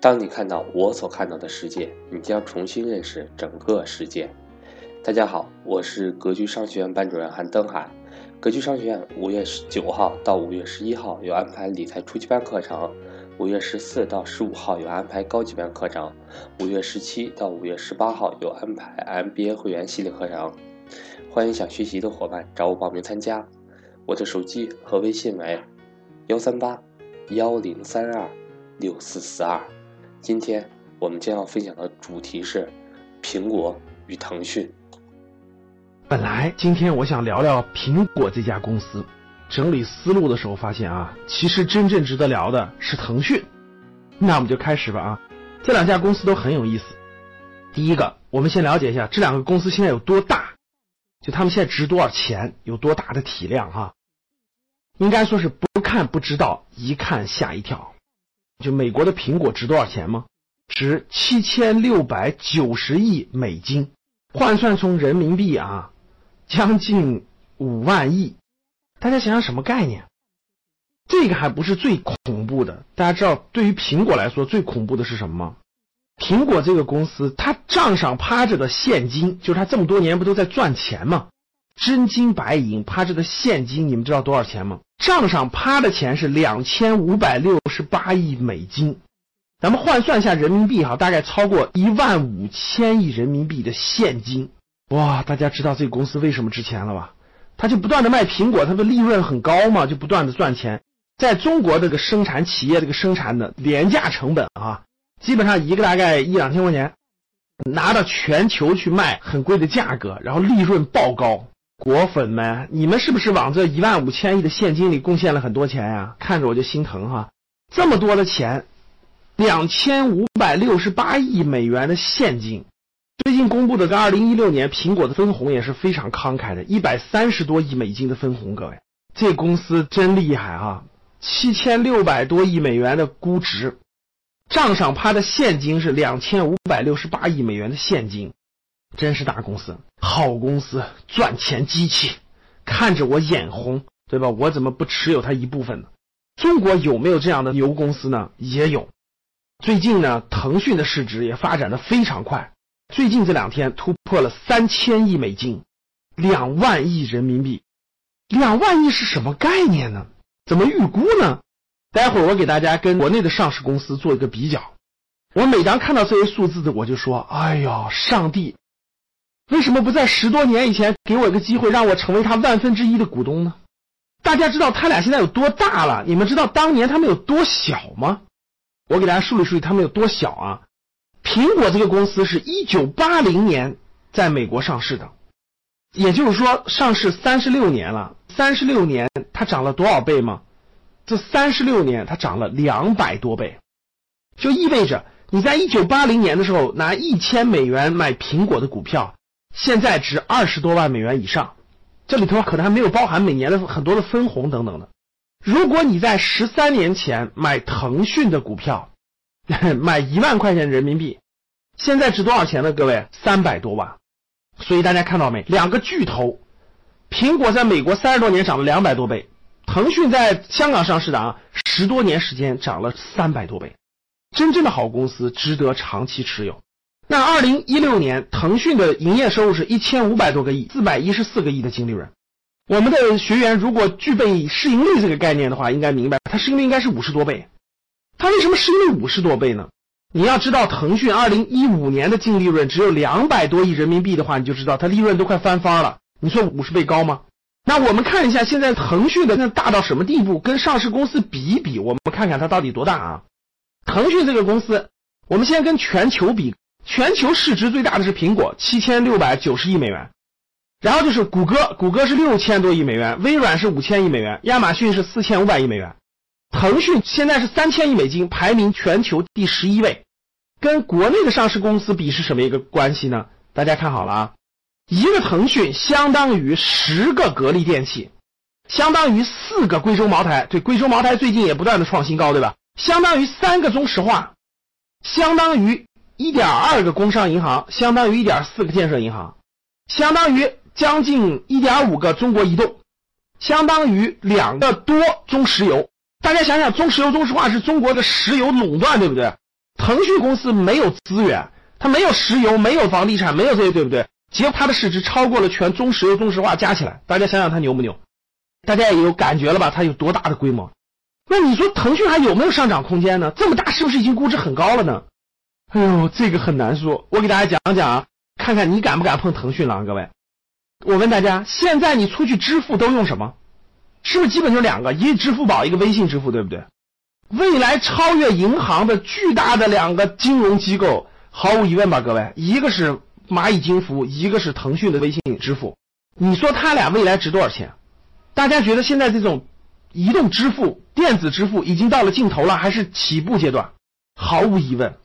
当你看到我所看到的世界，你将重新认识整个世界。大家好，我是格局商学院班主任韩登海。格局商学院五月十九号到五月十一号有安排理财初级班课程，五月十四到十五号有安排高级班课程，五月十七到五月十八号有安排 MBA 会员系列课程。欢迎想学习的伙伴找我报名参加。我的手机和微信为幺三八幺零三二六四四二。今天我们将要分享的主题是苹果与腾讯。本来今天我想聊聊苹果这家公司，整理思路的时候发现啊，其实真正值得聊的是腾讯。那我们就开始吧啊，这两家公司都很有意思。第一个，我们先了解一下这两个公司现在有多大，就他们现在值多少钱，有多大的体量哈。应该说是不看不知道，一看吓一跳。就美国的苹果值多少钱吗？值七千六百九十亿美金，换算成人民币啊，将近五万亿。大家想想什么概念？这个还不是最恐怖的。大家知道，对于苹果来说，最恐怖的是什么吗？苹果这个公司，它账上趴着的现金，就是它这么多年不都在赚钱吗？真金白银趴着的现金，你们知道多少钱吗？账上趴的钱是两千五百六十八亿美金，咱们换算一下人民币哈，大概超过一万五千亿人民币的现金。哇，大家知道这个公司为什么值钱了吧？它就不断的卖苹果，它的利润很高嘛，就不断的赚钱。在中国这个生产企业这个生产的廉价成本啊，基本上一个大概一两千块钱，拿到全球去卖很贵的价格，然后利润爆高。果粉们，你们是不是往这一万五千亿的现金里贡献了很多钱呀？看着我就心疼哈，这么多的钱，两千五百六十八亿美元的现金。最近公布的跟二零一六年苹果的分红也是非常慷慨的，一百三十多亿美金的分红。各位，这公司真厉害啊！七千六百多亿美元的估值，账上趴的现金是两千五百六十八亿美元的现金。真是大公司，好公司，赚钱机器，看着我眼红，对吧？我怎么不持有它一部分呢？中国有没有这样的牛公司呢？也有。最近呢，腾讯的市值也发展的非常快，最近这两天突破了三千亿美金，两万亿人民币。两万亿是什么概念呢？怎么预估呢？待会儿我给大家跟国内的上市公司做一个比较。我每当看到这些数字的，我就说：哎呀，上帝！为什么不在十多年以前给我一个机会，让我成为他万分之一的股东呢？大家知道他俩现在有多大了？你们知道当年他们有多小吗？我给大家梳理梳理他们有多小啊！苹果这个公司是一九八零年在美国上市的，也就是说上市三十六年了。三十六年它涨了多少倍吗？这三十六年它涨了两百多倍，就意味着你在一九八零年的时候拿一千美元买苹果的股票。现在值二十多万美元以上，这里头可能还没有包含每年的很多的分红等等的。如果你在十三年前买腾讯的股票，买一万块钱人民币，现在值多少钱呢？各位，三百多万。所以大家看到没？两个巨头，苹果在美国三十多年涨了两百多倍，腾讯在香港上市的啊，十多年时间涨了三百多倍。真正的好公司值得长期持有。那二零一六年，腾讯的营业收入是一千五百多个亿，四百一十四个亿的净利润。我们的学员如果具备市盈率这个概念的话，应该明白，它市盈率应该是五十多倍。它为什么市盈率五十多倍呢？你要知道，腾讯二零一五年的净利润只有两百多亿人民币的话，你就知道它利润都快翻番了。你说五十倍高吗？那我们看一下现在腾讯的那大到什么地步？跟上市公司比一比，我们看看它到底多大啊？腾讯这个公司，我们先跟全球比。全球市值最大的是苹果，七千六百九十亿美元，然后就是谷歌，谷歌是六千多亿美元，微软是五千亿美元，亚马逊是四千五百亿美元，腾讯现在是三千亿美金，排名全球第十一位，跟国内的上市公司比是什么一个关系呢？大家看好了啊，一个腾讯相当于十个格力电器，相当于四个贵州茅台，对，贵州茅台最近也不断的创新高，对吧？相当于三个中石化，相当于。一点二个工商银行相当于一点四个建设银行，相当于将近一点五个中国移动，相当于两个多中石油。大家想想，中石油、中石化是中国的石油垄断，对不对？腾讯公司没有资源，它没有石油，没有房地产，没有这些，对不对？结果它的市值超过了全中石油、中石化加起来，大家想想它牛不牛？大家也有感觉了吧？它有多大的规模？那你说腾讯还有没有上涨空间呢？这么大，是不是已经估值很高了呢？哎呦，这个很难说。我给大家讲讲啊，看看你敢不敢碰腾讯了，各位。我问大家，现在你出去支付都用什么？是不是基本就两个？一支付宝，一个微信支付，对不对？未来超越银行的巨大的两个金融机构，毫无疑问吧，各位，一个是蚂蚁金服，一个是腾讯的微信支付。你说他俩未来值多少钱？大家觉得现在这种移动支付、电子支付已经到了尽头了，还是起步阶段？毫无疑问，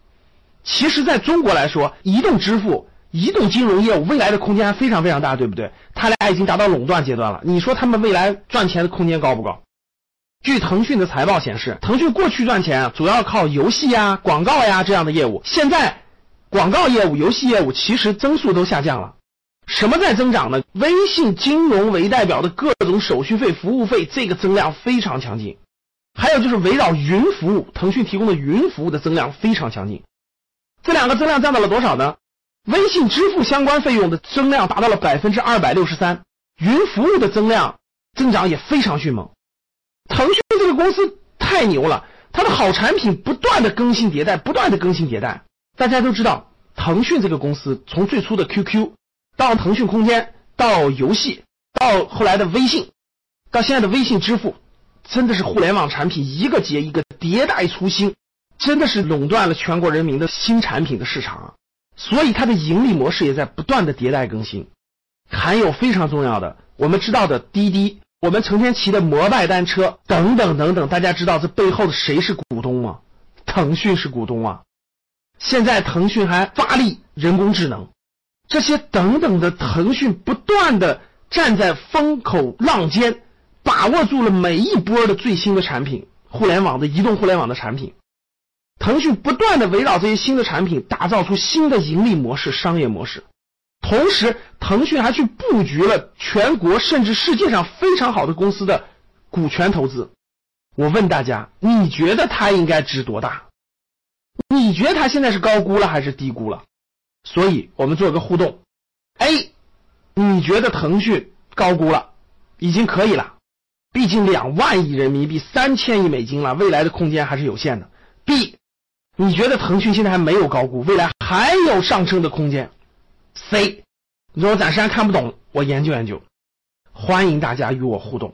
其实在中国来说，移动支付、移动金融业务未来的空间还非常非常大，对不对？他俩已经达到垄断阶段了。你说他们未来赚钱的空间高不高？据腾讯的财报显示，腾讯过去赚钱主要靠游戏呀、广告呀这样的业务，现在广告业务、游戏业务其实增速都下降了。什么在增长呢？微信金融为代表的各种手续费、服务费，这个增量非常强劲。还有就是围绕云服务，腾讯提供的云服务的增量非常强劲。这两个增量占到了多少呢？微信支付相关费用的增量达到了百分之二百六十三，云服务的增量增长也非常迅猛。腾讯这个公司太牛了，它的好产品不断的更新迭代，不断的更新迭代。大家都知道，腾讯这个公司从最初的 QQ。到腾讯空间，到游戏，到后来的微信，到现在的微信支付，真的是互联网产品一个接一个迭代出新，真的是垄断了全国人民的新产品的市场啊！所以它的盈利模式也在不断的迭代更新。还有非常重要的，我们知道的滴滴，我们成天骑的摩拜单车等等等等，大家知道这背后的谁是股东吗？腾讯是股东啊！现在腾讯还发力人工智能。这些等等的，腾讯不断的站在风口浪尖，把握住了每一波的最新的产品，互联网的移动互联网的产品。腾讯不断的围绕这些新的产品，打造出新的盈利模式、商业模式。同时，腾讯还去布局了全国甚至世界上非常好的公司的股权投资。我问大家，你觉得它应该值多大？你觉得它现在是高估了还是低估了？所以我们做个互动，A，你觉得腾讯高估了，已经可以了，毕竟两万亿人民币、三千亿美金了，未来的空间还是有限的。B，你觉得腾讯现在还没有高估，未来还有上升的空间。C，你说我暂时还看不懂，我研究研究。欢迎大家与我互动。